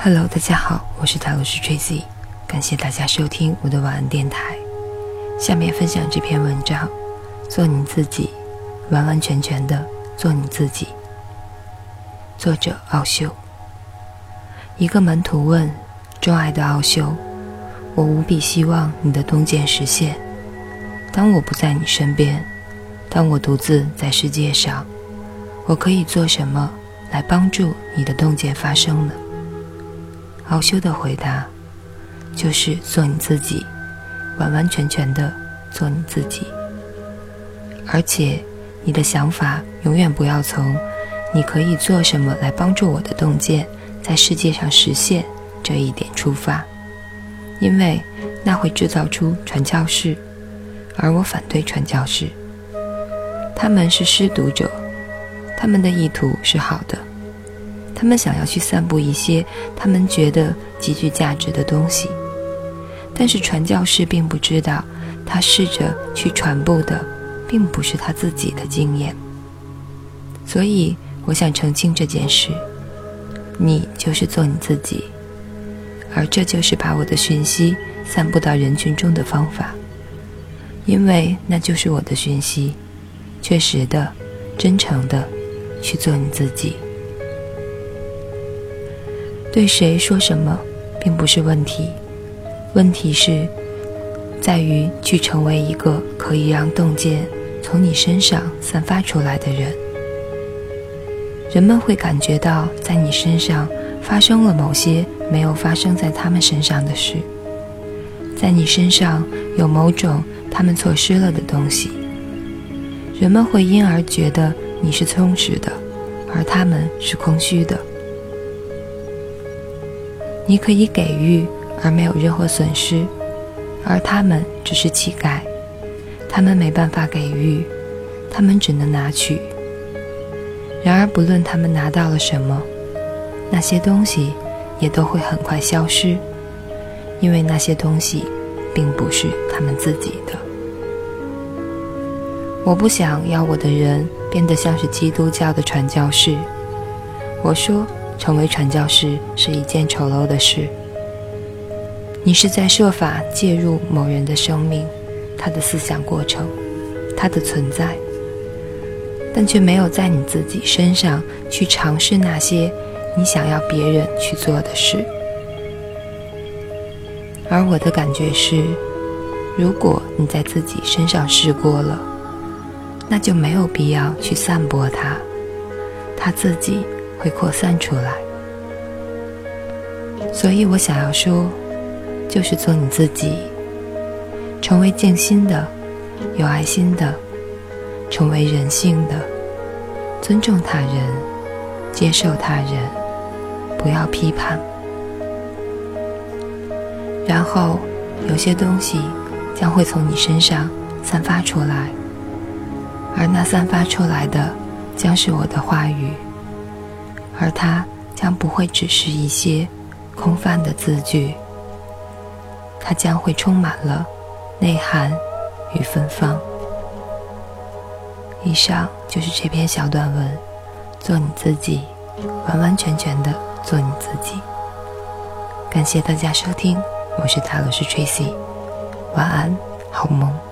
Hello，大家好，我是塔罗斯 Tracy，感谢大家收听我的晚安电台。下面分享这篇文章：做你自己，完完全全的做你自己。作者奥修。一个门徒问：“钟爱的奥修，我无比希望你的洞见实现。当我不在你身边，当我独自在世界上，我可以做什么来帮助你的洞见发生呢？”奥修的回答就是做你自己，完完全全的做你自己。而且，你的想法永远不要从“你可以做什么来帮助我的洞见在世界上实现”这一点出发，因为那会制造出传教士，而我反对传教士。他们是施毒者，他们的意图是好的。他们想要去散布一些他们觉得极具价值的东西，但是传教士并不知道，他试着去传播的并不是他自己的经验。所以，我想澄清这件事：你就是做你自己，而这就是把我的讯息散布到人群中的方法，因为那就是我的讯息，确实的、真诚的去做你自己。对谁说什么，并不是问题，问题是，在于去成为一个可以让洞见从你身上散发出来的人。人们会感觉到在你身上发生了某些没有发生在他们身上的事，在你身上有某种他们错失了的东西。人们会因而觉得你是充实的，而他们是空虚的。你可以给予而没有任何损失，而他们只是乞丐，他们没办法给予，他们只能拿取。然而，不论他们拿到了什么，那些东西也都会很快消失，因为那些东西并不是他们自己的。我不想要我的人变得像是基督教的传教士。我说。成为传教士是一件丑陋的事。你是在设法介入某人的生命，他的思想过程，他的存在，但却没有在你自己身上去尝试那些你想要别人去做的事。而我的感觉是，如果你在自己身上试过了，那就没有必要去散播它，他自己。会扩散出来，所以我想要说，就是做你自己，成为静心的、有爱心的，成为人性的，尊重他人，接受他人，不要批判。然后，有些东西将会从你身上散发出来，而那散发出来的，将是我的话语。而它将不会只是一些空泛的字句，它将会充满了内涵与芬芳。以上就是这篇小短文，做你自己，完完全全的做你自己。感谢大家收听，我是塔罗斯 Tracy，晚安，好梦。